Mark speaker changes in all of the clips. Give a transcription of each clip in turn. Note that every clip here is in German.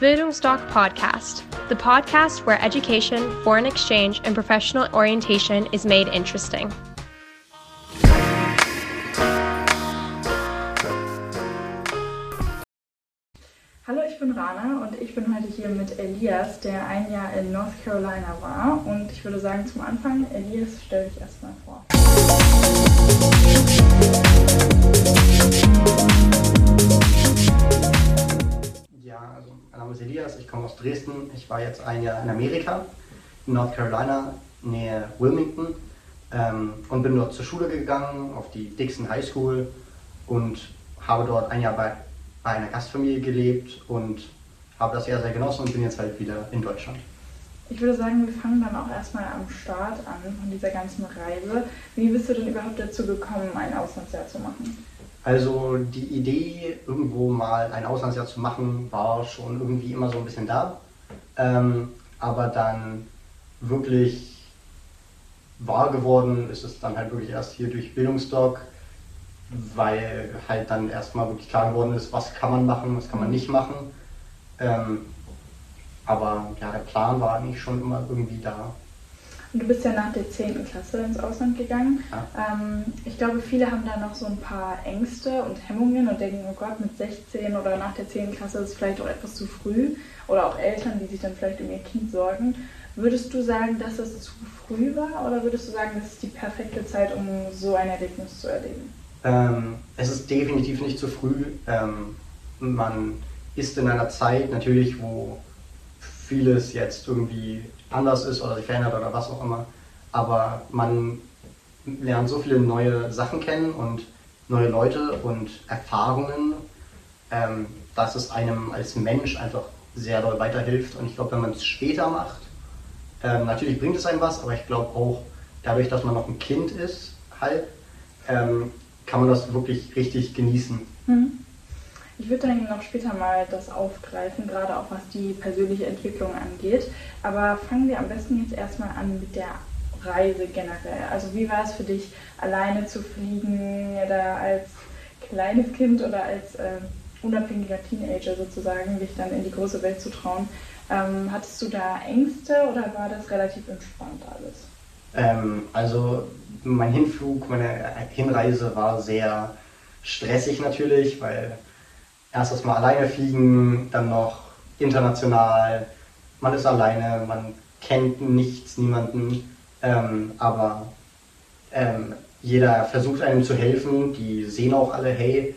Speaker 1: Bildungsdoc Podcast, the podcast where education, foreign exchange, and professional orientation is made interesting.
Speaker 2: Hallo, ich bin Rana und ich bin heute hier mit Elias, der ein Jahr in North Carolina war. Und ich würde sagen, zum Anfang, Elias, stell dich erstmal vor.
Speaker 3: Ja, also mein Name ist Elias, ich komme aus Dresden. Ich war jetzt ein Jahr in Amerika, in North Carolina, nähe Wilmington ähm, und bin dort zur Schule gegangen, auf die Dixon High School und habe dort ein Jahr bei, bei einer Gastfamilie gelebt und habe das sehr, sehr genossen und bin jetzt halt wieder in Deutschland.
Speaker 2: Ich würde sagen, wir fangen dann auch erstmal am Start an von dieser ganzen Reise. Wie bist du denn überhaupt dazu gekommen, ein Auslandsjahr zu machen?
Speaker 3: Also die Idee, irgendwo mal ein Auslandsjahr zu machen, war schon irgendwie immer so ein bisschen da. Ähm, aber dann wirklich wahr geworden ist es dann halt wirklich erst hier durch Bildungsdoc, weil halt dann erstmal wirklich klar geworden ist, was kann man machen, was kann man nicht machen. Ähm, aber ja, der Plan war eigentlich schon immer irgendwie da.
Speaker 2: Und du bist ja nach der 10. Klasse ins Ausland gegangen.
Speaker 3: Ja.
Speaker 2: Ähm, ich glaube, viele haben da noch so ein paar Ängste und Hemmungen und denken, oh Gott, mit 16 oder nach der 10. Klasse ist es vielleicht auch etwas zu früh. Oder auch Eltern, die sich dann vielleicht um ihr Kind sorgen. Würdest du sagen, dass es zu früh war oder würdest du sagen, das ist die perfekte Zeit, um so ein Erlebnis zu erleben?
Speaker 3: Ähm, es ist definitiv nicht zu früh. Ähm, man ist in einer Zeit natürlich, wo vieles jetzt irgendwie anders ist oder sich verändert oder was auch immer. Aber man lernt so viele neue Sachen kennen und neue Leute und Erfahrungen, ähm, dass es einem als Mensch einfach sehr doll weiterhilft. Und ich glaube, wenn man es später macht, ähm, natürlich bringt es einem was, aber ich glaube auch dadurch, dass man noch ein Kind ist, halt, ähm, kann man das wirklich richtig genießen.
Speaker 2: Mhm. Ich würde dann noch später mal das aufgreifen, gerade auch was die persönliche Entwicklung angeht. Aber fangen wir am besten jetzt erstmal an mit der Reise generell. Also wie war es für dich, alleine zu fliegen oder als kleines Kind oder als äh, unabhängiger Teenager sozusagen, dich dann in die große Welt zu trauen? Ähm, hattest du da Ängste oder war das relativ entspannt alles?
Speaker 3: Ähm, also mein Hinflug, meine Hinreise war sehr stressig natürlich, weil erst erstmal alleine fliegen, dann noch international, man ist alleine, man kennt nichts, niemanden, ähm, aber ähm, jeder versucht einem zu helfen, die sehen auch alle, hey,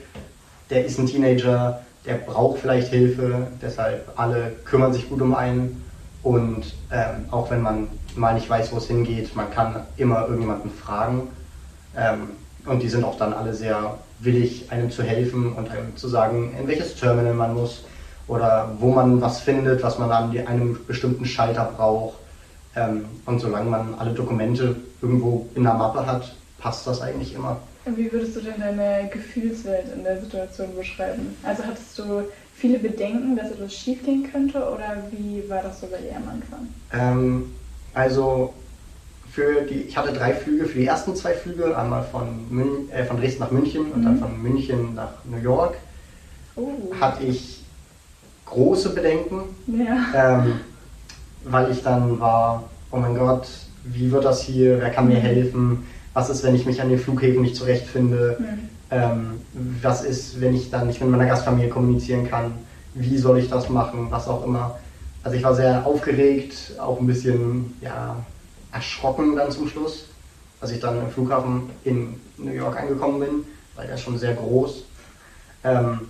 Speaker 3: der ist ein Teenager, der braucht vielleicht Hilfe, deshalb alle kümmern sich gut um einen. Und ähm, auch wenn man mal nicht weiß, wo es hingeht, man kann immer irgendjemanden fragen. Ähm, und die sind auch dann alle sehr willig, einem zu helfen und einem zu sagen, in welches Terminal man muss oder wo man was findet, was man an einem bestimmten Schalter braucht. Ähm, und solange man alle Dokumente irgendwo in der Mappe hat, passt das eigentlich immer.
Speaker 2: Wie würdest du denn deine Gefühlswelt in der Situation beschreiben? Also hattest du viele Bedenken, dass etwas schiefgehen könnte oder wie war das so bei dir am Anfang?
Speaker 3: Ähm, also für die, ich hatte drei Flüge für die ersten zwei Flüge, einmal von, Mün, äh, von Dresden nach München und
Speaker 2: Mhm.
Speaker 3: dann von München nach New York,
Speaker 2: Oh.
Speaker 3: hatte ich große Bedenken,
Speaker 2: Ja.
Speaker 3: ähm, weil ich dann war, oh mein Gott, wie wird das hier, wer kann mir
Speaker 2: Mhm.
Speaker 3: helfen, was ist, wenn ich mich an den Flughäfen nicht zurechtfinde,
Speaker 2: Mhm.
Speaker 3: ähm, was ist, wenn ich dann nicht mit meiner Gastfamilie kommunizieren kann, wie soll ich das machen, was auch immer. Also ich war sehr aufgeregt, auch ein bisschen ja, erschrocken dann zum Schluss, als ich dann im Flughafen in New York angekommen bin, weil der ist schon sehr groß. Ähm,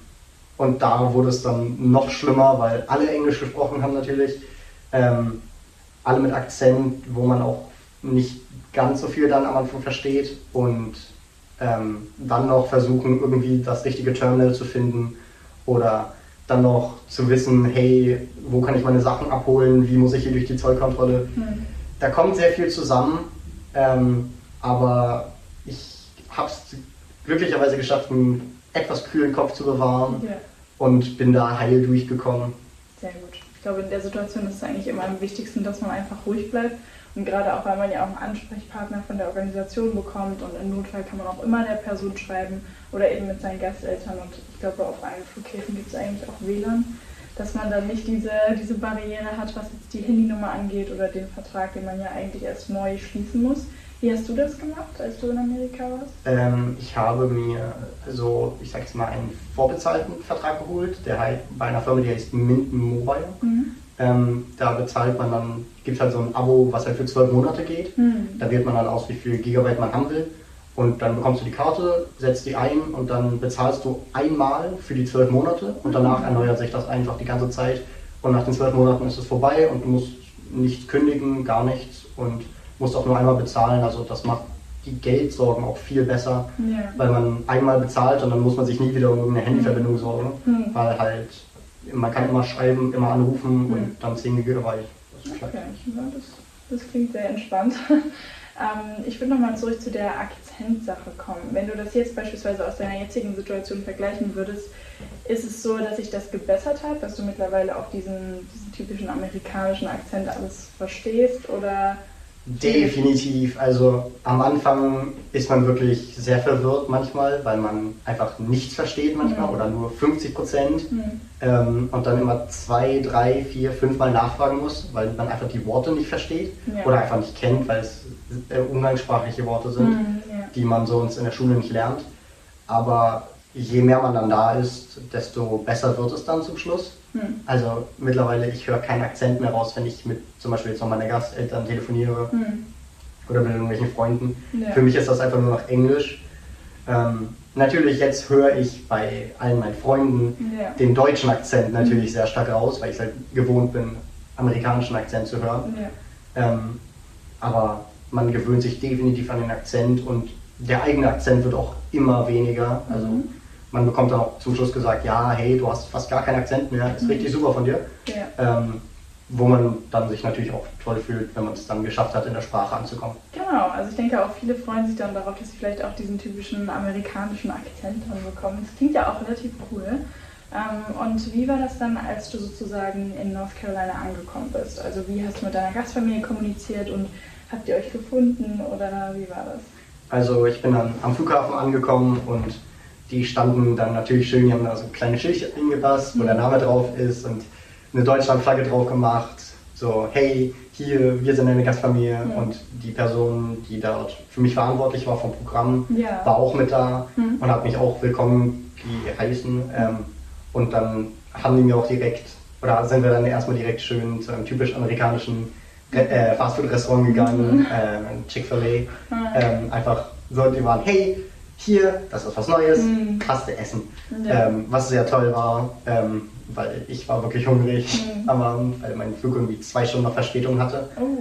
Speaker 3: und da wurde es dann noch schlimmer, weil alle Englisch gesprochen haben natürlich, ähm, alle mit Akzent, wo man auch nicht ganz so viel dann am Anfang versteht und ähm, dann noch versuchen, irgendwie das richtige Terminal zu finden oder dann noch zu wissen, hey, wo kann ich meine Sachen abholen, wie muss ich hier durch die Zollkontrolle.
Speaker 2: Mhm.
Speaker 3: Da kommt sehr viel zusammen, ähm, aber ich habe es glücklicherweise geschafft, einen etwas kühlen Kopf zu bewahren
Speaker 2: Ja,
Speaker 3: und bin da heil durchgekommen.
Speaker 2: sehr gut. Ich glaube, in der Situation ist es eigentlich immer am wichtigsten, dass man einfach ruhig bleibt. Und gerade auch, weil man ja auch einen Ansprechpartner von der Organisation bekommt und im Notfall kann man auch immer der Person schreiben oder eben mit seinen Gasteltern. Und ich glaube, auf allen Flughäfen gibt es eigentlich auch WLAN. Dass man dann nicht diese, diese Barriere hat, was jetzt die Handynummer angeht oder den Vertrag, den man ja eigentlich erst neu schließen muss. Wie hast du das gemacht, als du in Amerika warst?
Speaker 3: Ähm, ich habe mir so, ich sag jetzt mal, einen vorbezahlten Vertrag geholt, der halt bei einer Firma, die heißt Minden Mobile. Mhm. Ähm, da bezahlt man dann, gibt es halt so ein Abo, was halt für zwölf Monate geht. Mhm. Da wählt man dann aus, wie viel Gigabyte man haben will. Und dann bekommst du die Karte, setzt die ein und dann bezahlst du einmal für die zwölf Monate und danach erneuert sich das einfach die ganze Zeit. Und nach den zwölf Monaten ist es vorbei und du musst nichts kündigen, gar nichts und musst auch nur einmal bezahlen. Also das macht die Geldsorgen auch viel besser, ja. weil man einmal bezahlt und dann muss man sich nie wieder um eine Handyverbindung sorgen, mhm. weil halt man kann immer schreiben, immer anrufen mhm. und dann 10 Gigabyte.
Speaker 2: Das, okay. ja, das, das klingt sehr entspannt. ähm, ich würde nochmal zurück zu der Akzentsache kommen. Wenn du das jetzt beispielsweise aus deiner jetzigen Situation vergleichen würdest, ist es so, dass sich das gebessert hat, dass du mittlerweile auch diesen, diesen typischen amerikanischen Akzent alles verstehst oder
Speaker 3: Definitiv. Also am Anfang ist man wirklich sehr verwirrt manchmal, weil man einfach nichts versteht manchmal mhm. oder nur 50 Prozent mhm. ähm, und dann immer zwei, drei, vier, fünf Mal nachfragen muss, weil man einfach die Worte nicht versteht ja. oder einfach nicht kennt, weil es äh, umgangssprachliche Worte sind, mhm, ja. die man so uns in der Schule nicht lernt. Aber je mehr man dann da ist, desto besser wird es dann zum Schluss. Hm. Also mittlerweile, ich höre keinen Akzent mehr raus, wenn ich mit zum Beispiel jetzt noch meine Gasteltern telefoniere hm. oder mit irgendwelchen Freunden. Ja. Für mich ist das einfach nur noch Englisch. Ähm, natürlich, jetzt höre ich bei allen meinen Freunden ja. den deutschen Akzent natürlich hm. sehr stark raus, weil ich halt gewohnt bin, amerikanischen Akzent zu hören. Ja. Ähm, aber man gewöhnt sich definitiv an den Akzent und der eigene Akzent wird auch immer weniger. Also mhm man bekommt dann auch zum Schluss gesagt, ja, hey, du hast fast gar keinen Akzent mehr, ist mhm. richtig super von dir. Ja. Ähm, wo man dann sich natürlich auch toll fühlt, wenn man es dann geschafft hat, in der Sprache anzukommen.
Speaker 2: Genau, also ich denke auch viele freuen sich dann darauf, dass sie vielleicht auch diesen typischen amerikanischen Akzent dann bekommen. Das klingt ja auch relativ cool. Ähm, und wie war das dann, als du sozusagen in North Carolina angekommen bist? Also wie hast du mit deiner Gastfamilie kommuniziert und habt ihr euch gefunden oder wie war das?
Speaker 3: Also ich bin dann am Flughafen angekommen und die standen dann natürlich schön, die haben da so ein kleines Schildchen gepasst, wo der Name drauf ist und eine Deutschlandflagge drauf gemacht. So, hey, hier, wir sind eine Gastfamilie ja. und die Person, die dort für mich verantwortlich war vom Programm, ja. war auch mit da mhm. und hat mich auch willkommen geheißen. Ähm, und dann haben die mir auch direkt, oder sind wir dann erstmal direkt schön zu einem typisch amerikanischen äh, Fastfood-Restaurant gegangen, mhm. äh, Chick-fil-A. Mhm. Ähm, einfach so, die waren, hey, hier, das ist was Neues, mhm. passt essen. Ja. Ähm, was sehr toll war, ähm, weil ich war wirklich hungrig mhm. am Abend, weil mein Flug irgendwie zwei Stunden noch Verspätung hatte. Oh,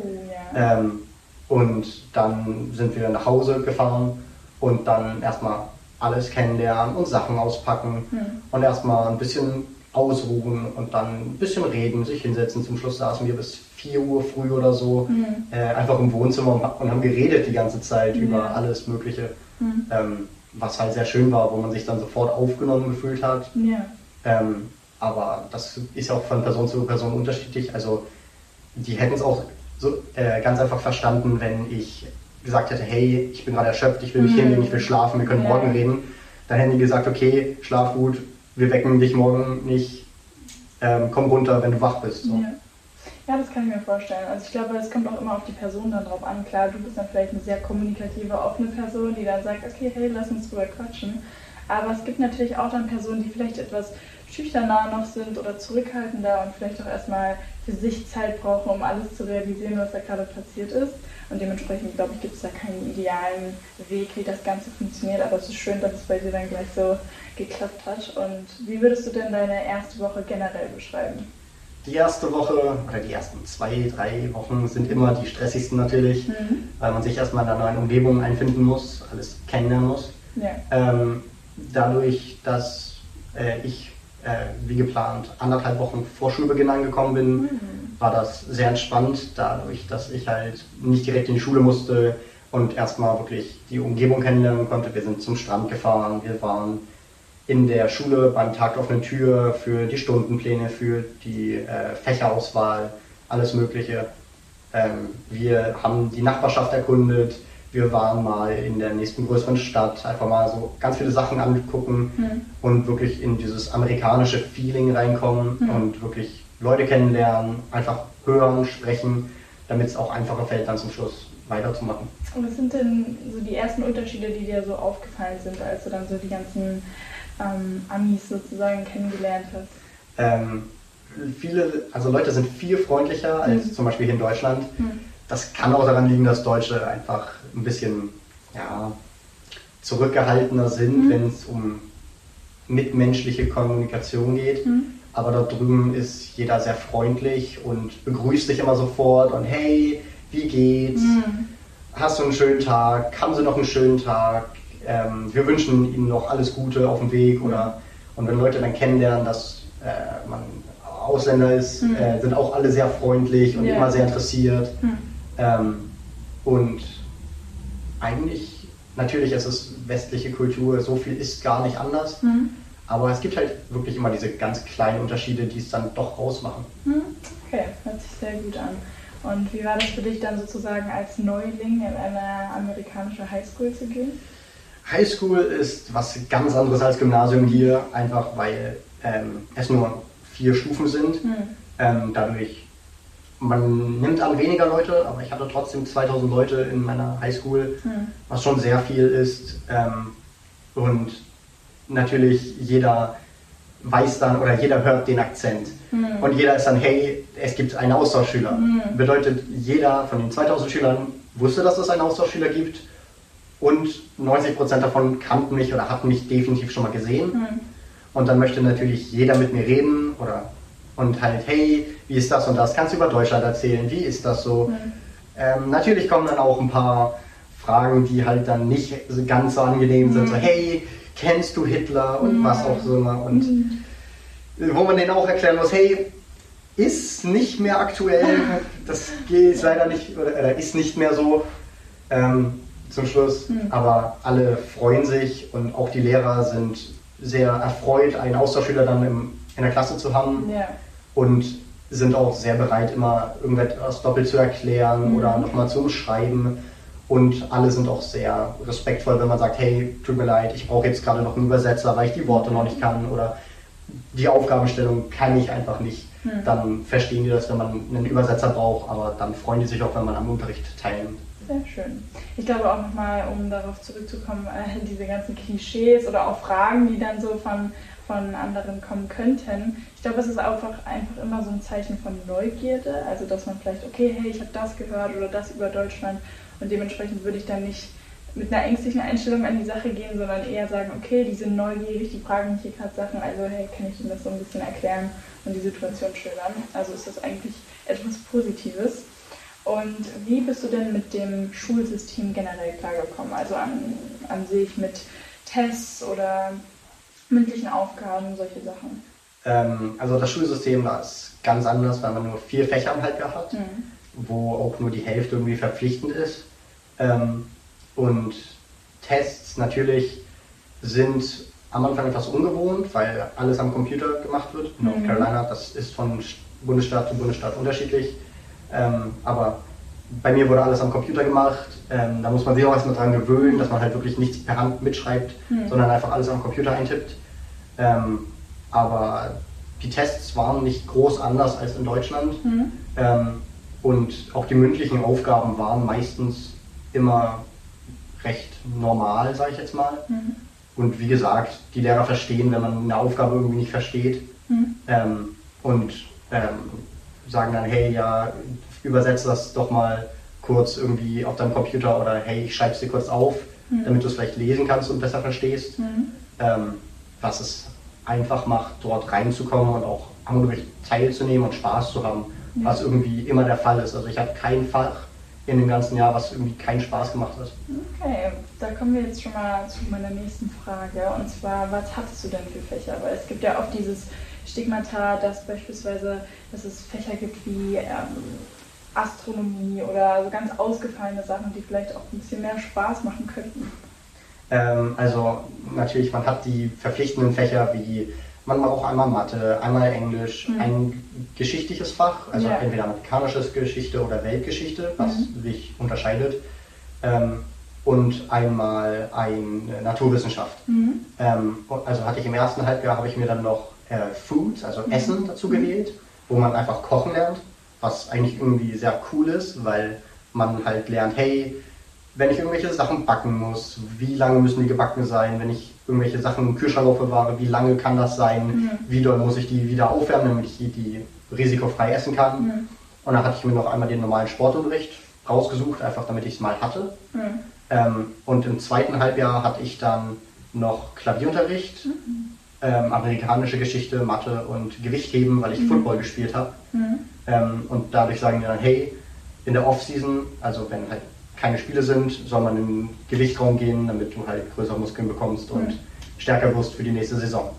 Speaker 3: ja. ähm, und dann sind wir nach Hause gefahren und dann erstmal alles kennenlernen und Sachen auspacken mhm. und erstmal ein bisschen ausruhen und dann ein bisschen reden, sich hinsetzen. Zum Schluss saßen wir bis 4 Uhr früh oder so mhm. äh, einfach im Wohnzimmer und haben geredet die ganze Zeit über alles Mögliche. Mhm. Ähm, was halt sehr schön war, wo man sich dann sofort aufgenommen gefühlt hat. Ja. Ähm, aber das ist auch von Person zu Person unterschiedlich. Also die hätten es auch so äh, ganz einfach verstanden, wenn ich gesagt hätte, hey, ich bin gerade erschöpft, ich will mich mhm. hinlegen, ich will schlafen, wir können ja. morgen reden. Dann hätten die gesagt, okay, schlaf gut, wir wecken dich morgen nicht, ähm, komm runter, wenn du wach bist. So.
Speaker 2: Ja. Ja, das kann ich mir vorstellen. Also ich glaube, es kommt auch immer auf die Person dann drauf an. Klar, du bist dann vielleicht eine sehr kommunikative, offene Person, die dann sagt, okay, hey, lass uns drüber quatschen. Aber es gibt natürlich auch dann Personen, die vielleicht etwas schüchterner noch sind oder zurückhaltender und vielleicht auch erstmal für sich Zeit brauchen, um alles zu realisieren, was da gerade passiert ist. Und dementsprechend, glaube ich, gibt es da keinen idealen Weg, wie das Ganze funktioniert. Aber es ist schön, dass es bei dir dann gleich so geklappt hat. Und wie würdest du denn deine erste Woche generell beschreiben?
Speaker 3: Die erste Woche oder die ersten zwei, drei Wochen sind immer die stressigsten natürlich, mhm. weil man sich erstmal in einer neuen Umgebung einfinden muss, alles kennenlernen muss. Ja. Ähm, dadurch, dass äh, ich äh, wie geplant anderthalb Wochen vor Schulbeginn angekommen bin, mhm. war das sehr entspannt, dadurch, dass ich halt nicht direkt in die Schule musste und erstmal wirklich die Umgebung kennenlernen konnte. Wir sind zum Strand gefahren, wir waren in der Schule beim Tag offenen Tür für die Stundenpläne, für die äh, Fächerauswahl, alles Mögliche. Ähm, wir haben die Nachbarschaft erkundet, wir waren mal in der nächsten größeren Stadt, einfach mal so ganz viele Sachen angucken
Speaker 2: Mhm.
Speaker 3: und wirklich in dieses amerikanische Feeling reinkommen
Speaker 2: Mhm.
Speaker 3: und wirklich Leute kennenlernen, einfach hören, sprechen, damit es auch einfacher fällt, dann zum Schluss weiterzumachen.
Speaker 2: Und was sind denn so die ersten Unterschiede, die dir so aufgefallen sind, als du dann so die ganzen ähm, Amis sozusagen kennengelernt hast?
Speaker 3: Ähm, viele, also Leute sind viel freundlicher als
Speaker 2: Mhm.
Speaker 3: zum Beispiel hier in Deutschland.
Speaker 2: Hm.
Speaker 3: Das kann auch daran liegen, dass Deutsche einfach ein bisschen ja, zurückgehaltener sind,
Speaker 2: Mhm.
Speaker 3: wenn es um mitmenschliche Kommunikation geht.
Speaker 2: Hm.
Speaker 3: Aber dort drüben ist jeder sehr freundlich und begrüßt dich immer sofort und hey, wie geht's?
Speaker 2: Hm.
Speaker 3: Hast du einen schönen Tag? Haben Sie noch einen schönen Tag? Ähm, wir wünschen Ihnen noch alles Gute auf dem Weg. Oder, und wenn Leute dann kennenlernen, dass äh, man Ausländer ist,
Speaker 2: Mhm.
Speaker 3: äh, sind auch alle sehr freundlich und
Speaker 2: Ja.
Speaker 3: immer sehr interessiert.
Speaker 2: Hm.
Speaker 3: Ähm, und eigentlich, natürlich ist es westliche Kultur, so viel ist gar nicht anders.
Speaker 2: Hm.
Speaker 3: Aber es gibt halt wirklich immer diese ganz kleinen Unterschiede, die es dann doch ausmachen.
Speaker 2: Hm. Okay, hört sich sehr gut an. Und wie war das für dich dann sozusagen als Neuling in eine amerikanische Highschool zu gehen?
Speaker 3: Highschool ist was ganz anderes als Gymnasium hier, einfach weil ähm, es nur vier Stufen sind.
Speaker 2: Hm.
Speaker 3: Ähm, dadurch, man nimmt an weniger Leute, aber ich hatte trotzdem 2000 Leute in meiner Highschool,
Speaker 2: Hm.
Speaker 3: was schon sehr viel ist. Ähm, und natürlich jeder weiß dann oder jeder hört den Akzent.
Speaker 2: Hm.
Speaker 3: Und jeder ist dann, hey, es gibt einen Austauschschüler.
Speaker 2: Mhm.
Speaker 3: Bedeutet, jeder von den 2000 Schülern wusste, dass es einen Austauschschüler gibt. Und 90% davon kannten mich oder hatten mich definitiv schon mal gesehen.
Speaker 2: Hm.
Speaker 3: Und dann möchte natürlich jeder mit mir reden oder und halt, hey, wie ist das und das? Kannst du über Deutschland erzählen? Wie ist das so?
Speaker 2: Hm.
Speaker 3: Ähm, natürlich kommen dann auch ein paar Fragen, die halt dann nicht ganz so angenehm sind. So,
Speaker 2: Mhm.
Speaker 3: hey, kennst du Hitler? Und
Speaker 2: Mhm.
Speaker 3: was auch so immer. Und
Speaker 2: Hm.
Speaker 3: wo man denen auch erklären muss, hey, ist nicht mehr aktuell, das geht leider nicht, oder, oder ist nicht mehr so ähm, zum Schluss,
Speaker 2: Mhm.
Speaker 3: aber alle freuen sich und auch die Lehrer sind sehr erfreut, einen Austauschschüler dann im, in der Klasse zu haben
Speaker 2: Ja.
Speaker 3: und sind auch sehr bereit, immer irgendetwas doppelt zu erklären
Speaker 2: Mhm.
Speaker 3: oder nochmal zu umschreiben. Und alle sind auch sehr respektvoll, wenn man sagt, hey, tut mir leid, ich brauche jetzt gerade noch einen Übersetzer, weil ich die Worte noch nicht kann oder die Aufgabenstellung kann ich einfach nicht.
Speaker 2: Mhm.
Speaker 3: Dann verstehen die das, wenn man einen Übersetzer braucht, aber dann freuen die sich auch, wenn man am Unterricht teilnimmt.
Speaker 2: Sehr schön. Ich glaube auch nochmal, um darauf zurückzukommen, äh, diese ganzen Klischees oder auch Fragen, die dann so von, von anderen kommen könnten. Ich glaube, es ist einfach, einfach immer so ein Zeichen von Neugierde. Also, dass man vielleicht, okay, hey, ich habe das gehört oder das über Deutschland und dementsprechend würde ich dann nicht mit einer ängstlichen Einstellung an die Sache gehen, sondern eher sagen, okay, die sind neugierig, die fragen mich hier gerade Sachen, also hey, kann ich ihnen das so ein bisschen erklären und die Situation schildern. Also ist das eigentlich etwas Positives. Und wie bist du denn mit dem Schulsystem generell klargekommen? Also an, an sich mit Tests oder mündlichen Aufgaben, solche Sachen?
Speaker 3: Ähm, also das Schulsystem da ist ganz anders, weil man nur vier Fächer am Halbjahr hat.
Speaker 2: Hm.
Speaker 3: wo auch nur die Hälfte irgendwie verpflichtend ist. Ähm, und Tests natürlich sind am Anfang etwas ungewohnt, weil alles am Computer gemacht wird. In North
Speaker 2: Mhm.
Speaker 3: Carolina, das ist von Bundesstaat zu Bundesstaat unterschiedlich. Ähm, aber bei mir wurde alles am Computer gemacht. Ähm, da muss man sich auch erstmal dran gewöhnen, dass man halt wirklich nichts per Hand mitschreibt,
Speaker 2: Mhm.
Speaker 3: sondern einfach alles am Computer eintippt. Ähm, aber die Tests waren nicht groß anders als in Deutschland.
Speaker 2: Hm.
Speaker 3: Ähm, und auch die mündlichen Aufgaben waren meistens immer recht normal, sage ich jetzt mal.
Speaker 2: Hm.
Speaker 3: Und wie gesagt, die Lehrer verstehen, wenn man eine Aufgabe irgendwie nicht versteht.
Speaker 2: Hm.
Speaker 3: Ähm, und ähm, sagen dann, hey, ja, übersetze das doch mal kurz irgendwie auf deinem Computer oder hey, ich schreibe es dir kurz auf,
Speaker 2: Mhm.
Speaker 3: damit du es vielleicht lesen kannst und besser verstehst.
Speaker 2: Hm.
Speaker 3: Ähm, was es einfach macht, dort reinzukommen und auch am Unterricht teilzunehmen und Spaß zu haben,
Speaker 2: Ja.
Speaker 3: was irgendwie immer der Fall ist. Also ich habe kein Fach in dem ganzen Jahr, was irgendwie keinen Spaß gemacht hat.
Speaker 2: Okay, da kommen wir jetzt schon mal zu meiner nächsten Frage. Und zwar, was hattest du denn für Fächer? Weil es gibt ja oft dieses Stigmata, dass beispielsweise, dass es Fächer gibt wie ähm, Astronomie oder so ganz ausgefallene Sachen, die vielleicht auch ein bisschen mehr Spaß machen könnten.
Speaker 3: Ähm, also natürlich, man hat die verpflichtenden Fächer wie man braucht einmal Mathe, einmal Englisch,
Speaker 2: Mhm.
Speaker 3: ein geschichtliches Fach, also
Speaker 2: Ja.
Speaker 3: entweder amerikanische Geschichte oder Weltgeschichte, was
Speaker 2: Mhm.
Speaker 3: sich unterscheidet. Ähm, und einmal eine Naturwissenschaft.
Speaker 2: Mhm.
Speaker 3: Ähm, also hatte ich im ersten Halbjahr habe ich mir dann noch äh, Food, also
Speaker 2: Mhm.
Speaker 3: Essen dazu gewählt, wo man einfach kochen lernt, was eigentlich irgendwie sehr cool ist, weil man halt lernt, hey, wenn ich irgendwelche Sachen backen muss, wie lange müssen die gebacken sein, wenn ich irgendwelche Sachen im Kühlschrank aufbewahre, wie lange kann das sein,
Speaker 2: Mhm.
Speaker 3: wie doll muss ich die wieder aufwärmen, damit ich die, die risikofrei essen kann.
Speaker 2: Mhm.
Speaker 3: Und dann hatte ich mir noch einmal den normalen Sportunterricht rausgesucht, einfach damit ich es mal hatte.
Speaker 2: Mhm.
Speaker 3: Ähm, und im zweiten Halbjahr hatte ich dann noch Klavierunterricht, ähm, amerikanische Geschichte, Mathe und Gewichtheben, weil ich Football gespielt habe.
Speaker 2: Mhm.
Speaker 3: Ähm, und dadurch sagen wir dann, hey, in der Off-Season, also wenn halt keine Spiele sind, soll man in den Gewichtraum gehen, damit du halt größere Muskeln bekommst und
Speaker 2: Mhm.
Speaker 3: stärker wirst für die nächste Saison.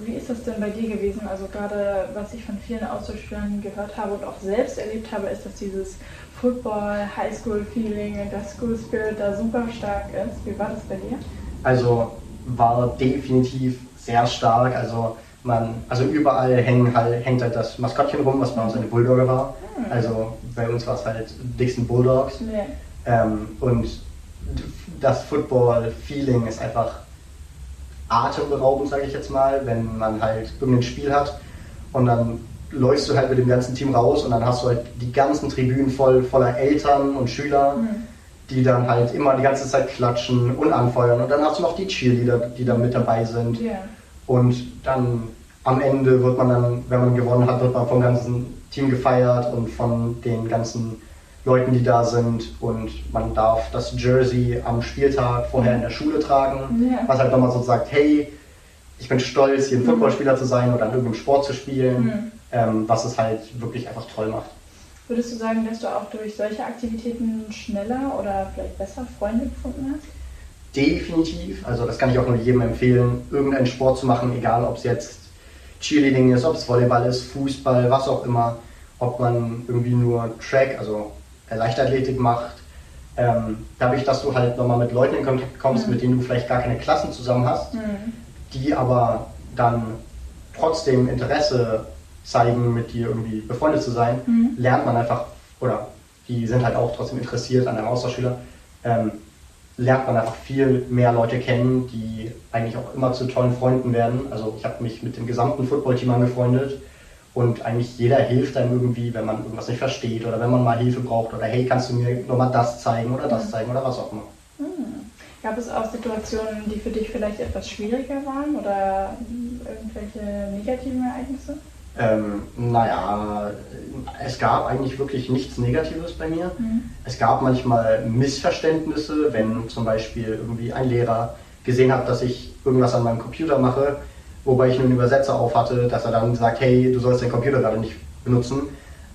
Speaker 2: Wie ist das denn bei dir gewesen? Also gerade was ich von vielen Austauschspielern gehört habe und auch selbst erlebt habe, ist, dass dieses Football, Highschool-Feeling und der School Spirit da super stark ist. Wie war das bei dir?
Speaker 3: Also war definitiv sehr stark. Also man, also überall hängen halt, hängt halt das Maskottchen rum, was bei uns eine Bulldogge war.
Speaker 2: Hm.
Speaker 3: Also bei uns war es halt Dixon Bulldogs.
Speaker 2: Nee.
Speaker 3: Ähm, und das Football-Feeling ist einfach atemberaubend, sage ich jetzt mal, wenn man halt irgendein Spiel hat und dann läufst du halt mit dem ganzen Team raus und dann hast du halt die ganzen Tribünen voll voller Eltern und Schüler,
Speaker 2: Hm.
Speaker 3: die dann halt immer die ganze Zeit klatschen und anfeuern und dann hast du noch die Cheerleader, die da mit dabei sind
Speaker 2: Ja.
Speaker 3: und dann am Ende wird man dann, wenn man gewonnen hat, wird man vom ganzen Team gefeiert und von den ganzen Leuten, die da sind. Und man darf das Jersey am Spieltag vorher in der Schule tragen,
Speaker 2: Ja.
Speaker 3: was halt nochmal so sagt, hey, ich bin stolz, hier ein Footballspieler zu sein oder an irgendeinem Sport zu spielen,
Speaker 2: Mhm.
Speaker 3: ähm, was es halt wirklich einfach toll macht.
Speaker 2: Würdest du sagen, dass du auch durch solche Aktivitäten schneller oder vielleicht besser Freunde gefunden hast?
Speaker 3: Definitiv, also das kann ich auch nur jedem empfehlen, irgendeinen Sport zu machen, egal ob es jetzt Cheerleading ist, ob es Volleyball ist, Fußball, was auch immer, ob man irgendwie nur Track, also Leichtathletik macht. Ähm, dadurch, dass du halt nochmal mit Leuten in Kontakt kommst,
Speaker 2: Mhm.
Speaker 3: mit denen du vielleicht gar keine Klassen zusammen hast,
Speaker 2: Hm.
Speaker 3: die aber dann trotzdem Interesse zeigen, mit dir irgendwie befreundet zu sein,
Speaker 2: Mhm.
Speaker 3: lernt man einfach, oder die sind halt auch trotzdem interessiert an einem Austauschschüler, ähm, lernt man einfach viel mehr Leute kennen, die eigentlich auch immer zu tollen Freunden werden. Also ich habe mich mit dem gesamten Footballteam angefreundet und eigentlich jeder hilft einem irgendwie, wenn man irgendwas nicht versteht oder wenn man mal Hilfe braucht oder hey, kannst du mir nochmal das zeigen oder das
Speaker 2: Mhm.
Speaker 3: zeigen oder was auch immer.
Speaker 2: Hm. Gab es auch Situationen, die für dich vielleicht etwas schwieriger waren oder irgendwelche negativen Ereignisse?
Speaker 3: Ähm, naja, es gab eigentlich wirklich nichts Negatives bei mir.
Speaker 2: Mhm.
Speaker 3: Es gab manchmal Missverständnisse, wenn zum Beispiel irgendwie ein Lehrer gesehen hat, dass ich irgendwas an meinem Computer mache, wobei ich einen Übersetzer auf hatte, dass er dann sagt, hey, du sollst den Computer gerade nicht benutzen.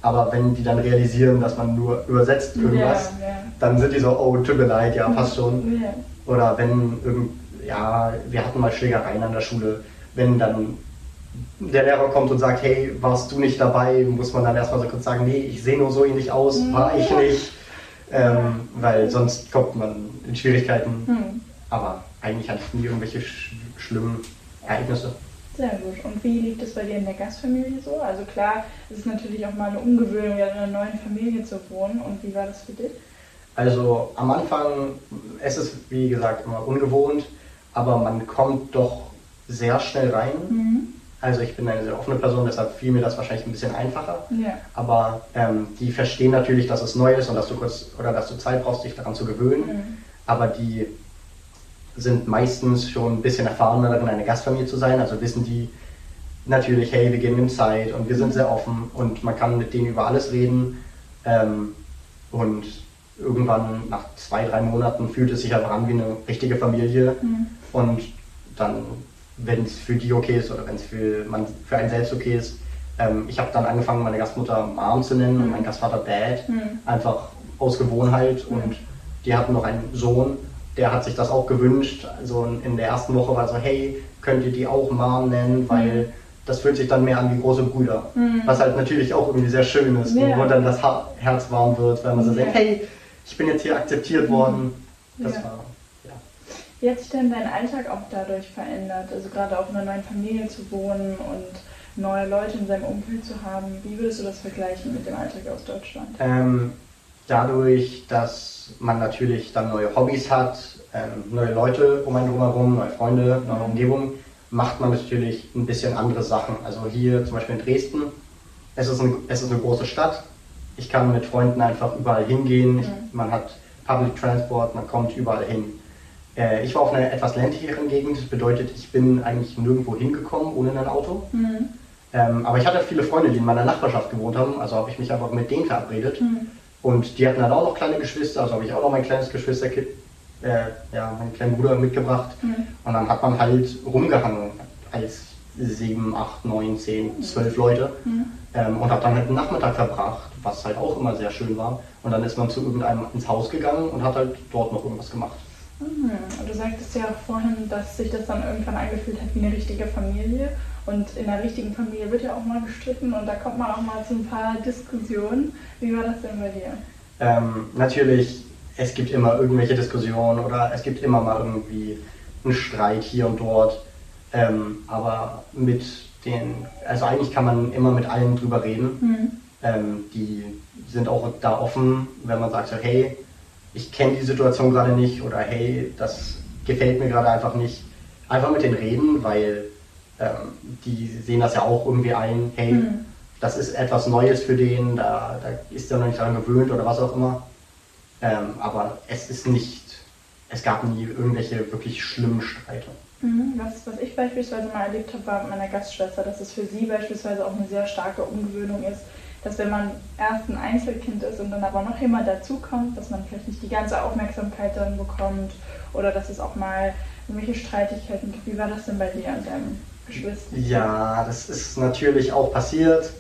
Speaker 3: Aber wenn die dann realisieren, dass man nur übersetzt irgendwas,
Speaker 2: Ja, ja.
Speaker 3: dann sind die so, oh, tut mir leid, ja, passt schon.
Speaker 2: Ja.
Speaker 3: Oder wenn irgend, ja, wir hatten mal Schlägereien an der Schule, wenn dann der Lehrer kommt und sagt, hey, warst du nicht dabei, muss man dann erstmal so kurz sagen, nee, ich sehe nur so ähnlich aus, war ich nicht. Ähm, weil sonst kommt man in Schwierigkeiten.
Speaker 2: Hm.
Speaker 3: Aber eigentlich hatte ich nie irgendwelche sch schlimmen Ereignisse.
Speaker 2: Sehr gut. Und wie liegt es bei dir in der Gastfamilie so? Also klar, es ist natürlich auch mal eine Ungewöhnung, in einer neuen Familie zu wohnen. Und wie war das für dich?
Speaker 3: Also am Anfang, es ist wie gesagt immer ungewohnt, aber man kommt doch sehr schnell rein.
Speaker 2: Mhm.
Speaker 3: Also ich bin eine sehr offene Person, deshalb fiel mir das wahrscheinlich ein bisschen einfacher.
Speaker 2: Ja.
Speaker 3: Aber ähm, die verstehen natürlich, dass es neu ist und dass du kurz oder dass du Zeit brauchst, dich daran zu gewöhnen.
Speaker 2: Mhm.
Speaker 3: Aber die sind meistens schon ein bisschen erfahrener darin, eine Gastfamilie zu sein. Also wissen die natürlich, hey, wir geben ihm Zeit und wir sind sehr offen und man kann mit denen über alles reden. Ähm, und irgendwann nach zwei, drei Monaten fühlt es sich einfach an wie eine richtige Familie.
Speaker 2: Mhm.
Speaker 3: Und dann, wenn es für die okay ist oder wenn es für, man, für einen selbst okay ist, ähm, ich habe dann angefangen, meine Gastmutter Mom zu nennen und
Speaker 2: Mhm.
Speaker 3: meinen Gastvater Dad,
Speaker 2: Mhm.
Speaker 3: einfach aus Gewohnheit. Und die hatten noch einen Sohn, der hat sich das auch gewünscht. Also in der ersten Woche war so, hey, könnt ihr die auch Mom nennen, weil das fühlt sich dann mehr an wie große Brüder.
Speaker 2: Mhm.
Speaker 3: Was halt natürlich auch irgendwie sehr schön ist,
Speaker 2: Ja.
Speaker 3: wo dann das Herz warm wird, weil man so
Speaker 2: Ja.
Speaker 3: denkt, hey, ich bin jetzt hier akzeptiert worden. Das
Speaker 2: Ja.
Speaker 3: war, ja.
Speaker 2: Wie hat sich denn dein Alltag auch dadurch verändert? Also gerade auch in einer neuen Familie zu wohnen und neue Leute in seinem Umfeld zu haben. Wie würdest du das vergleichen mit dem Alltag aus Deutschland?
Speaker 3: Ähm, dadurch, dass man natürlich dann neue Hobbys hat, ähm, neue Leute um einen herum, neue Freunde, neue Umgebung, macht man natürlich ein bisschen andere Sachen. Also hier zum Beispiel in Dresden, es ist, ein, es ist eine große Stadt. Ich kann mit Freunden einfach überall hingehen. Ich, man hat Public Transport, man kommt überall hin. Äh, ich war auf einer etwas ländlicheren Gegend, das bedeutet, ich bin eigentlich nirgendwo hingekommen ohne ein Auto.
Speaker 2: Mhm.
Speaker 3: Ähm, aber ich hatte viele Freunde, die in meiner Nachbarschaft gewohnt haben, also habe ich mich einfach mit denen verabredet.
Speaker 2: Mhm.
Speaker 3: Und die hatten dann auch noch kleine Geschwister, also habe ich auch noch mein kleines Geschwisterkind, äh, ja, meinen kleinen Bruder mitgebracht.
Speaker 2: Mhm.
Speaker 3: Und dann hat man halt rumgehangen als sieben, acht, neun, zehn, zwölf Leute.
Speaker 2: Mhm.
Speaker 3: Ähm, und habe dann halt einen Nachmittag verbracht, was halt auch immer sehr schön war. Und dann ist man zu irgendeinem ins Haus gegangen und hat halt dort noch irgendwas gemacht.
Speaker 2: Mhm. Und du sagtest ja auch vorhin, dass sich das dann irgendwann angefühlt hat wie eine richtige Familie. Und in einer richtigen Familie wird ja auch mal gestritten und da kommt man auch mal zu ein paar Diskussionen. Wie war das denn bei dir?
Speaker 3: Ähm, natürlich, es gibt immer irgendwelche Diskussionen oder es gibt immer mal irgendwie einen Streit hier und dort. Ähm, aber mit den, also eigentlich kann man immer mit allen drüber reden.
Speaker 2: Mhm.
Speaker 3: Ähm, die sind auch da offen, wenn man sagt, so, hey, ich kenne die Situation gerade nicht oder hey, das gefällt mir gerade einfach nicht. Einfach mit denen reden, weil ähm, die sehen das ja auch irgendwie ein, hey,
Speaker 2: Mhm.
Speaker 3: das ist etwas Neues für den, da, da ist er noch nicht daran gewöhnt oder was auch immer. Ähm, aber es ist nicht, es gab nie irgendwelche wirklich schlimmen Streite.
Speaker 2: Mhm. Was, was ich beispielsweise mal erlebt habe, war mit meiner Gastschwester, dass es für sie beispielsweise auch eine sehr starke Umgewöhnung ist, dass wenn man erst ein Einzelkind ist und dann aber noch jemand dazukommt, dass man vielleicht nicht die ganze Aufmerksamkeit dann bekommt oder dass es auch mal irgendwelche Streitigkeiten gibt. Wie war das denn bei dir und deinem Geschwister?
Speaker 3: Ja, das ist natürlich auch passiert.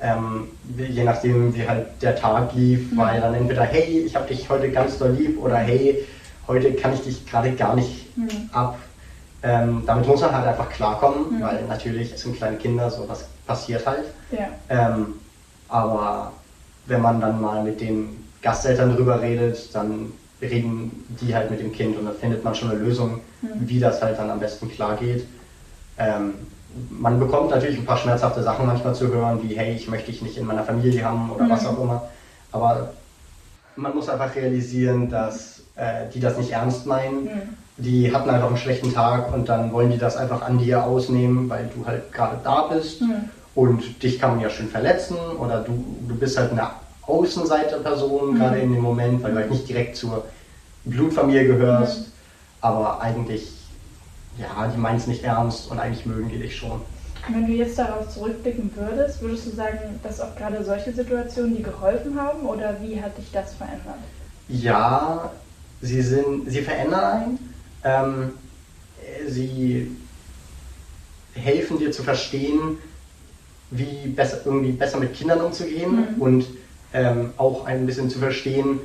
Speaker 3: Ähm, je nachdem, wie halt der Tag lief,
Speaker 2: Mhm.
Speaker 3: war ja dann entweder, hey, ich habe dich heute ganz doll lieb oder hey, heute kann ich dich gerade gar nicht
Speaker 2: Mhm.
Speaker 3: ab. Ähm, damit muss man halt einfach klarkommen,
Speaker 2: Mhm.
Speaker 3: weil natürlich es sind kleine Kinder, sowas passiert halt.
Speaker 2: Ja.
Speaker 3: Ähm, aber wenn man dann mal mit den Gasteltern drüber redet, dann reden die halt mit dem Kind und dann findet man schon eine Lösung,
Speaker 2: Mhm.
Speaker 3: wie das halt dann am besten klar geht. Ähm, man bekommt natürlich ein paar schmerzhafte Sachen manchmal zu hören, wie hey, ich möchte dich nicht in meiner Familie haben oder
Speaker 2: Mhm.
Speaker 3: was auch immer. Aber man muss einfach realisieren, dass äh, die das nicht ernst meinen.
Speaker 2: Mhm.
Speaker 3: Die hatten einfach einen schlechten Tag und dann wollen die das einfach an dir ausnehmen, weil du halt gerade da bist.
Speaker 2: Mhm.
Speaker 3: Und dich kann man ja schön verletzen oder du, du bist halt eine Außenseiterperson,
Speaker 2: Mhm.
Speaker 3: gerade in dem Moment, weil du halt nicht direkt zur Blutfamilie gehörst.
Speaker 2: Mhm.
Speaker 3: Aber eigentlich, ja, die meinen es nicht ernst und eigentlich mögen die dich schon.
Speaker 2: Wenn du jetzt darauf zurückblicken würdest, würdest du sagen, dass auch gerade solche Situationen dir geholfen haben oder wie hat dich das verändert?
Speaker 3: Ja, sie sind, sie verändern einen. Ähm, sie helfen dir zu verstehen, wie besser, irgendwie besser mit Kindern umzugehen
Speaker 2: Mhm.
Speaker 3: und ähm, auch ein bisschen zu verstehen,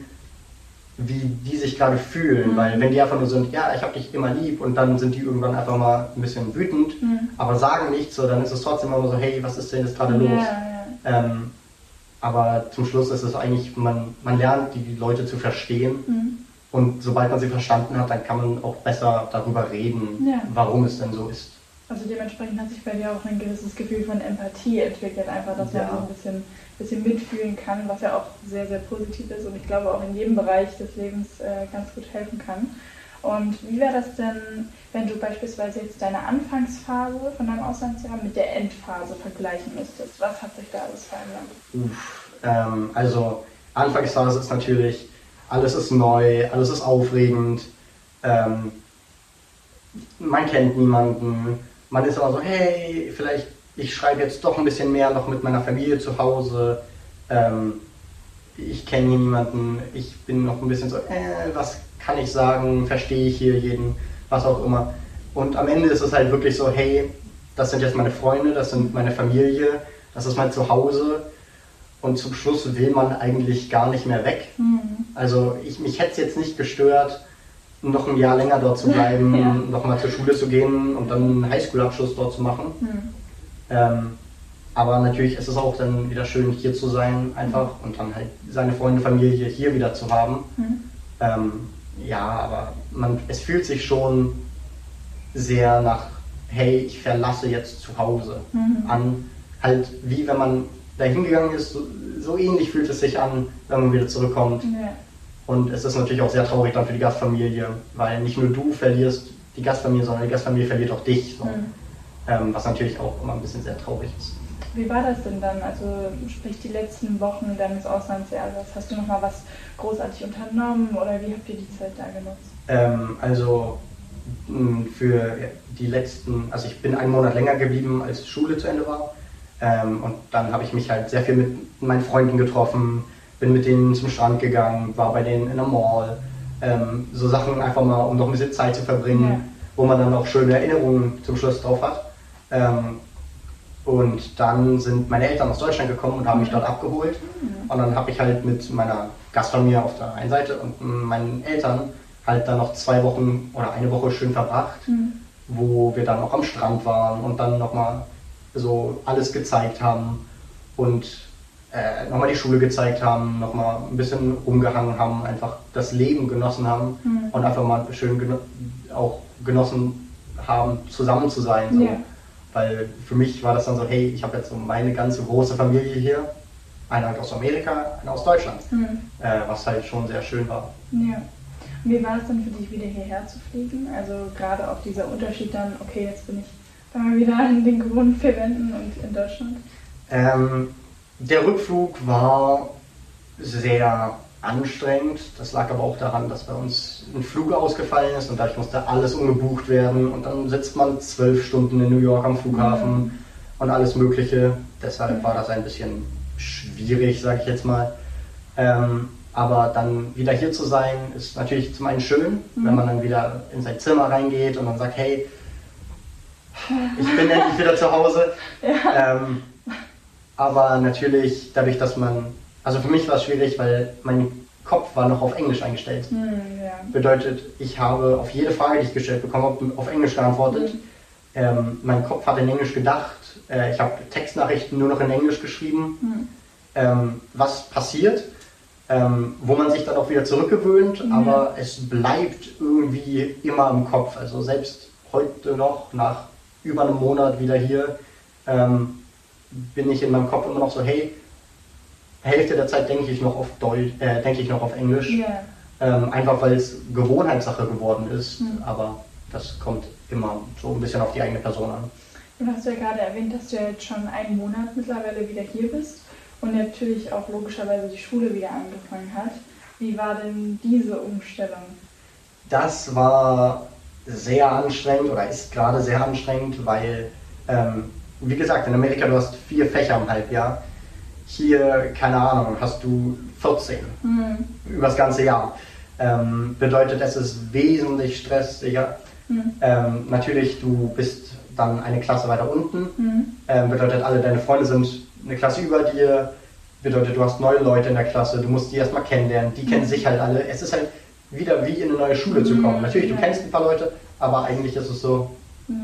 Speaker 3: wie die sich gerade fühlen.
Speaker 2: Mhm.
Speaker 3: Weil wenn die einfach nur sind, ja, ich habe dich immer lieb und dann sind die irgendwann einfach mal ein bisschen wütend,
Speaker 2: Mhm.
Speaker 3: aber sagen nichts, so, dann ist es trotzdem immer so, hey, was ist denn jetzt gerade los?
Speaker 2: Ja,
Speaker 3: Ähm, aber zum Schluss ist es eigentlich, man, man lernt die Leute zu verstehen
Speaker 2: ja. Mhm.
Speaker 3: und sobald man sie verstanden hat, dann kann man auch besser darüber reden,
Speaker 2: Ja.
Speaker 3: warum es denn so ist.
Speaker 2: Also dementsprechend hat sich bei dir auch ein gewisses Gefühl von Empathie entwickelt, einfach, dass
Speaker 3: Ja.
Speaker 2: man so ein bisschen, bisschen mitfühlen kann, was ja auch sehr, sehr positiv ist und ich glaube auch in jedem Bereich des Lebens äh, ganz gut helfen kann. Und wie wäre das denn, wenn du beispielsweise jetzt deine Anfangsphase von deinem Auslandsjahr mit der Endphase vergleichen müsstest? Was hat sich da alles verändert?
Speaker 3: Uff, ähm, also Anfangsphase ist natürlich, alles ist neu, alles ist aufregend, ähm, man kennt niemanden, man ist aber so, hey, vielleicht ich schreibe jetzt doch ein bisschen mehr noch mit meiner Familie zu Hause, ähm, ich kenne hier niemanden, ich bin noch ein bisschen so, äh, was kann ich sagen, verstehe ich hier jeden, was auch immer. Und am Ende ist es halt wirklich so, hey, das sind jetzt meine Freunde, das sind meine Familie, das ist mein Zuhause. Und zum Schluss will man eigentlich gar nicht mehr weg.
Speaker 2: Mhm.
Speaker 3: Also ich, mich hätte es jetzt nicht gestört, noch ein Jahr länger dort zu bleiben,
Speaker 2: Ja.
Speaker 3: nochmal zur Schule zu gehen und dann einen Highschool-Abschluss dort zu machen.
Speaker 2: Mhm.
Speaker 3: Ähm, aber natürlich ist es auch dann wieder schön, hier zu sein, einfach und dann halt seine Freunde, Familie hier wieder zu haben.
Speaker 2: Mhm.
Speaker 3: Ähm, ja, aber man, es fühlt sich schon sehr nach, hey, ich verlasse jetzt zu Hause
Speaker 2: Mhm.
Speaker 3: an. Halt wie wenn man da hingegangen ist, so- so ähnlich fühlt es sich an, wenn man wieder zurückkommt.
Speaker 2: Ja.
Speaker 3: Und es ist natürlich auch sehr traurig dann für die Gastfamilie, weil nicht nur du verlierst die Gastfamilie, sondern die Gastfamilie verliert auch dich. So.
Speaker 2: Mhm.
Speaker 3: Ähm, was natürlich auch immer ein bisschen sehr traurig ist.
Speaker 2: Wie war das denn dann? Also sprich die letzten Wochen deines Auslandsjahres. Hast du noch mal was großartig unternommen oder wie habt ihr die Zeit da genutzt?
Speaker 3: Ähm, also für die letzten, also ich bin einen Monat länger geblieben, als die Schule zu Ende war. Ähm, und dann habe ich mich halt sehr viel mit meinen Freunden getroffen, bin mit denen zum Strand gegangen, war bei denen in der Mall. Ähm, so Sachen einfach mal, um noch ein bisschen Zeit zu verbringen,
Speaker 2: Ja.
Speaker 3: wo man dann auch schöne Erinnerungen zum Schluss drauf hat. Ähm, und dann sind meine Eltern aus Deutschland gekommen und haben mich dort abgeholt. Und dann habe ich halt mit meiner Gastfamilie auf der einen Seite und meinen Eltern halt dann noch zwei Wochen oder eine Woche schön verbracht, wo wir dann auch am Strand waren und dann nochmal so alles gezeigt haben und äh, nochmal die Schule gezeigt haben, nochmal ein bisschen rumgehangen haben, einfach das Leben genossen haben
Speaker 2: Mhm.
Speaker 3: und einfach mal schön geno auch genossen haben, zusammen zu sein. So.
Speaker 2: Ja.
Speaker 3: Weil für mich war das dann so, hey, ich habe jetzt so meine ganze große Familie hier, eine halt aus Amerika, eine aus Deutschland,
Speaker 2: Mhm.
Speaker 3: äh, was halt schon sehr schön war.
Speaker 2: Ja. Und wie war es dann für dich, wieder hierher zu fliegen? Also gerade auch dieser Unterschied dann, okay, jetzt bin ich mal wieder in den gewohnten vier Wänden und in Deutschland.
Speaker 3: Ähm, der Rückflug war sehr anstrengend. Das lag aber auch daran, dass bei uns ein Flug ausgefallen ist und dadurch musste alles umgebucht werden. Und dann sitzt man zwölf Stunden in New York am Flughafen und alles Mögliche. Deshalb war das ein bisschen schwierig, sage ich jetzt mal. Ähm, aber dann wieder hier zu sein, ist natürlich zum einen schön, wenn man dann wieder in sein Zimmer reingeht und dann sagt, hey, ich bin endlich wieder zu Hause. Ähm, aber natürlich dadurch, dass man, also für mich war es schwierig, weil mein Kopf war noch auf Englisch eingestellt.
Speaker 2: Hm, ja.
Speaker 3: Bedeutet, ich habe auf jede Frage, die ich gestellt bekommen habe, auf Englisch geantwortet.
Speaker 2: Mhm.
Speaker 3: Ähm, mein Kopf hat in Englisch gedacht. Äh, ich habe Textnachrichten nur noch in Englisch geschrieben.
Speaker 2: Hm.
Speaker 3: Ähm, was passiert? Ähm, wo man sich dann auch wieder zurückgewöhnt,
Speaker 2: Mhm.
Speaker 3: aber es bleibt irgendwie immer im Kopf. Also selbst heute noch, nach über einem Monat wieder hier, ähm, bin ich in meinem Kopf immer noch so, hey, Hälfte der Zeit denke ich noch auf Deutsch, äh, denke ich noch auf Englisch.
Speaker 2: Ja.
Speaker 3: Ähm, einfach weil es Gewohnheitssache geworden ist,
Speaker 2: Mhm.
Speaker 3: aber das kommt immer so ein bisschen auf die eigene Person an.
Speaker 2: Du hast ja gerade erwähnt, dass du ja jetzt schon einen Monat mittlerweile wieder hier bist und natürlich auch logischerweise die Schule wieder angefangen hat. Wie war denn diese Umstellung?
Speaker 3: Das war sehr anstrengend oder ist gerade sehr anstrengend, weil, ähm, wie gesagt, in Amerika du hast vier Fächer im Halbjahr. Hier, keine Ahnung, hast du 14
Speaker 2: Hm.
Speaker 3: über das ganze Jahr. Ähm, bedeutet, es ist wesentlich stressiger.
Speaker 2: Hm.
Speaker 3: Ähm, natürlich, du bist dann eine Klasse weiter unten.
Speaker 2: Hm.
Speaker 3: Ähm, bedeutet, alle deine Freunde sind eine Klasse über dir. Bedeutet, du hast neue Leute in der Klasse, du musst die erstmal kennenlernen. Die kennen sich halt alle. Es ist halt wieder wie in eine neue Schule zu kommen.
Speaker 2: Mhm.
Speaker 3: Natürlich, du
Speaker 2: Ja.
Speaker 3: kennst ein paar Leute, aber eigentlich ist es so,
Speaker 2: Ja.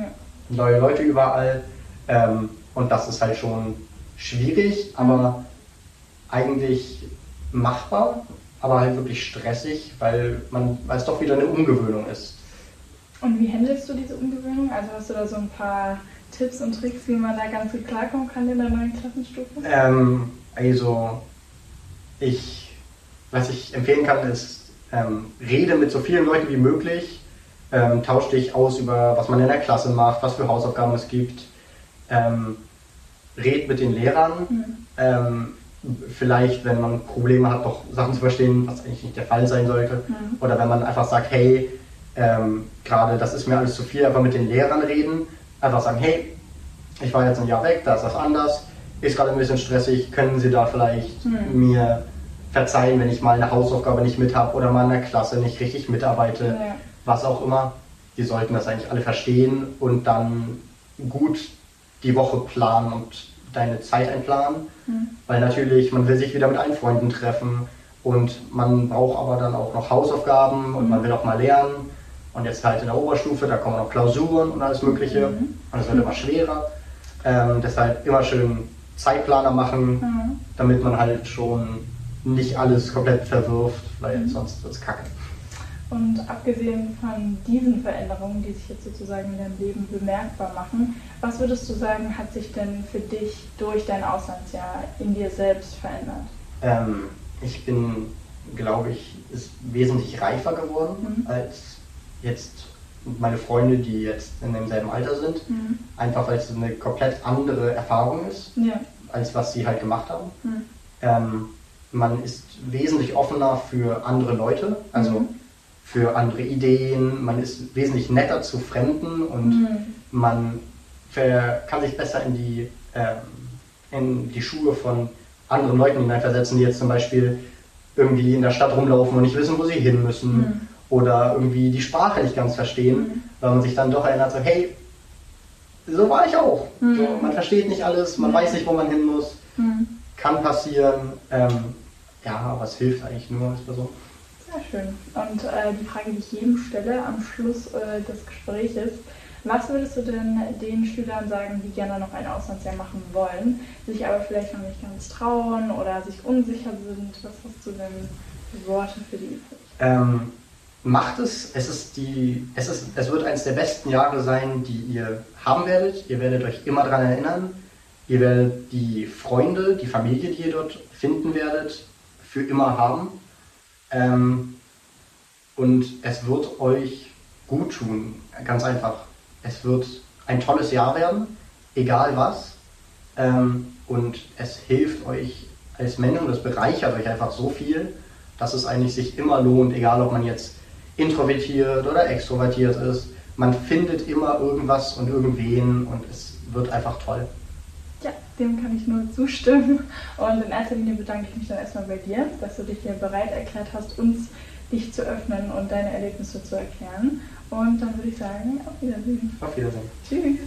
Speaker 3: neue Leute überall. Ähm, und das ist halt schon schwierig, aber eigentlich machbar, aber halt wirklich stressig, weil, man, weil es doch wieder eine Umgewöhnung ist.
Speaker 2: Und wie handelst du diese Umgewöhnung? Also hast du da so ein paar Tipps und Tricks, wie man da ganz gut klarkommen kann in der neuen Klassenstufe?
Speaker 3: Ähm, also, ich, was ich empfehlen kann, ist, ähm, rede mit so vielen Leuten wie möglich, ähm, tausch dich aus über, was man in der Klasse macht, was für Hausaufgaben es gibt, ähm, red mit den Lehrern,
Speaker 2: Hm.
Speaker 3: ähm, vielleicht, wenn man Probleme hat, doch Sachen zu verstehen, was eigentlich nicht der Fall sein sollte,
Speaker 2: Mhm.
Speaker 3: oder wenn man einfach sagt, hey, ähm, gerade das ist mir alles zu viel, einfach mit den Lehrern reden, einfach sagen, hey, ich war jetzt ein Jahr weg, da ist das anders, ist gerade ein bisschen stressig, können Sie da vielleicht
Speaker 2: Mhm.
Speaker 3: mir verzeihen, wenn ich mal eine Hausaufgabe nicht mit habe oder mal in der Klasse nicht richtig mitarbeite,
Speaker 2: Ja.
Speaker 3: was auch immer. Die sollten das eigentlich alle verstehen und dann gut die Woche planen und deine Zeit einplanen.
Speaker 2: Hm.
Speaker 3: Weil natürlich, man will sich wieder mit allen Freunden treffen und man braucht aber dann auch noch Hausaufgaben und man will auch mal lernen. Und jetzt halt in der Oberstufe, da kommen noch Klausuren und alles Mögliche.
Speaker 2: Mhm.
Speaker 3: Und es wird immer schwerer. Ähm, deshalb immer schön Zeitplaner machen,
Speaker 2: Mhm.
Speaker 3: damit man halt schon nicht alles komplett verwirft, weil sonst wird es kacke.
Speaker 2: Und abgesehen von diesen Veränderungen, die sich jetzt sozusagen in deinem Leben bemerkbar machen, was würdest du sagen, hat sich denn für dich durch dein Auslandsjahr in dir selbst verändert?
Speaker 3: Ähm, ich bin, glaube ich, ist wesentlich reifer geworden
Speaker 2: Mhm.
Speaker 3: als jetzt meine Freunde, die jetzt in demselben Alter sind.
Speaker 2: Mhm.
Speaker 3: Einfach weil es eine komplett andere Erfahrung ist,
Speaker 2: Ja.
Speaker 3: als was sie halt gemacht haben.
Speaker 2: Mhm.
Speaker 3: Ähm, man ist wesentlich offener für andere Leute, also
Speaker 2: Mhm.
Speaker 3: Für andere Ideen. Man ist wesentlich netter zu Fremden und
Speaker 2: Mhm.
Speaker 3: man kann sich besser in die, ähm, in die Schuhe von anderen Leuten hineinversetzen, die jetzt zum Beispiel irgendwie in der Stadt rumlaufen und nicht wissen, wo sie hin müssen
Speaker 2: Mhm.
Speaker 3: oder irgendwie die Sprache nicht ganz verstehen,
Speaker 2: Mhm.
Speaker 3: weil man sich dann doch erinnert, so hey, so war ich auch.
Speaker 2: Mhm.
Speaker 3: So, man versteht nicht alles, man
Speaker 2: Mhm.
Speaker 3: weiß nicht, wo man hin muss,
Speaker 2: Mhm.
Speaker 3: kann passieren. Ähm, ja, aber es hilft eigentlich nur, ist so.
Speaker 2: Sehr schön. Und äh, die Frage, die ich jedem stelle am Schluss äh, des Gespräches, was würdest du denn den Schülern sagen, die gerne noch ein Auslandsjahr machen wollen, sich aber vielleicht noch nicht ganz trauen oder sich unsicher sind? Was hast du denn für Worte für die übrig?
Speaker 3: Ähm, macht es. Es, ist die, es, ist, es wird eines der besten Jahre sein, die ihr haben werdet. Ihr werdet euch immer daran erinnern. Ihr werdet die Freunde, die Familie, die ihr dort finden werdet, für immer haben. Ähm, und es wird euch gut tun. Ganz einfach. Es wird ein tolles Jahr werden, egal was. Ähm, und es hilft euch als Menschen und es bereichert euch einfach so viel, dass es eigentlich sich immer lohnt, egal ob man jetzt introvertiert oder extrovertiert ist. Man findet immer irgendwas und irgendwen und es wird einfach toll.
Speaker 2: Dem kann ich nur zustimmen. Und in erster Linie bedanke ich mich dann erstmal bei dir, dass du dich hier bereit erklärt hast, uns dich zu öffnen und deine Erlebnisse zu erklären. Und dann würde ich sagen, auf Wiedersehen.
Speaker 3: Auf Wiedersehen.
Speaker 2: Tschüss.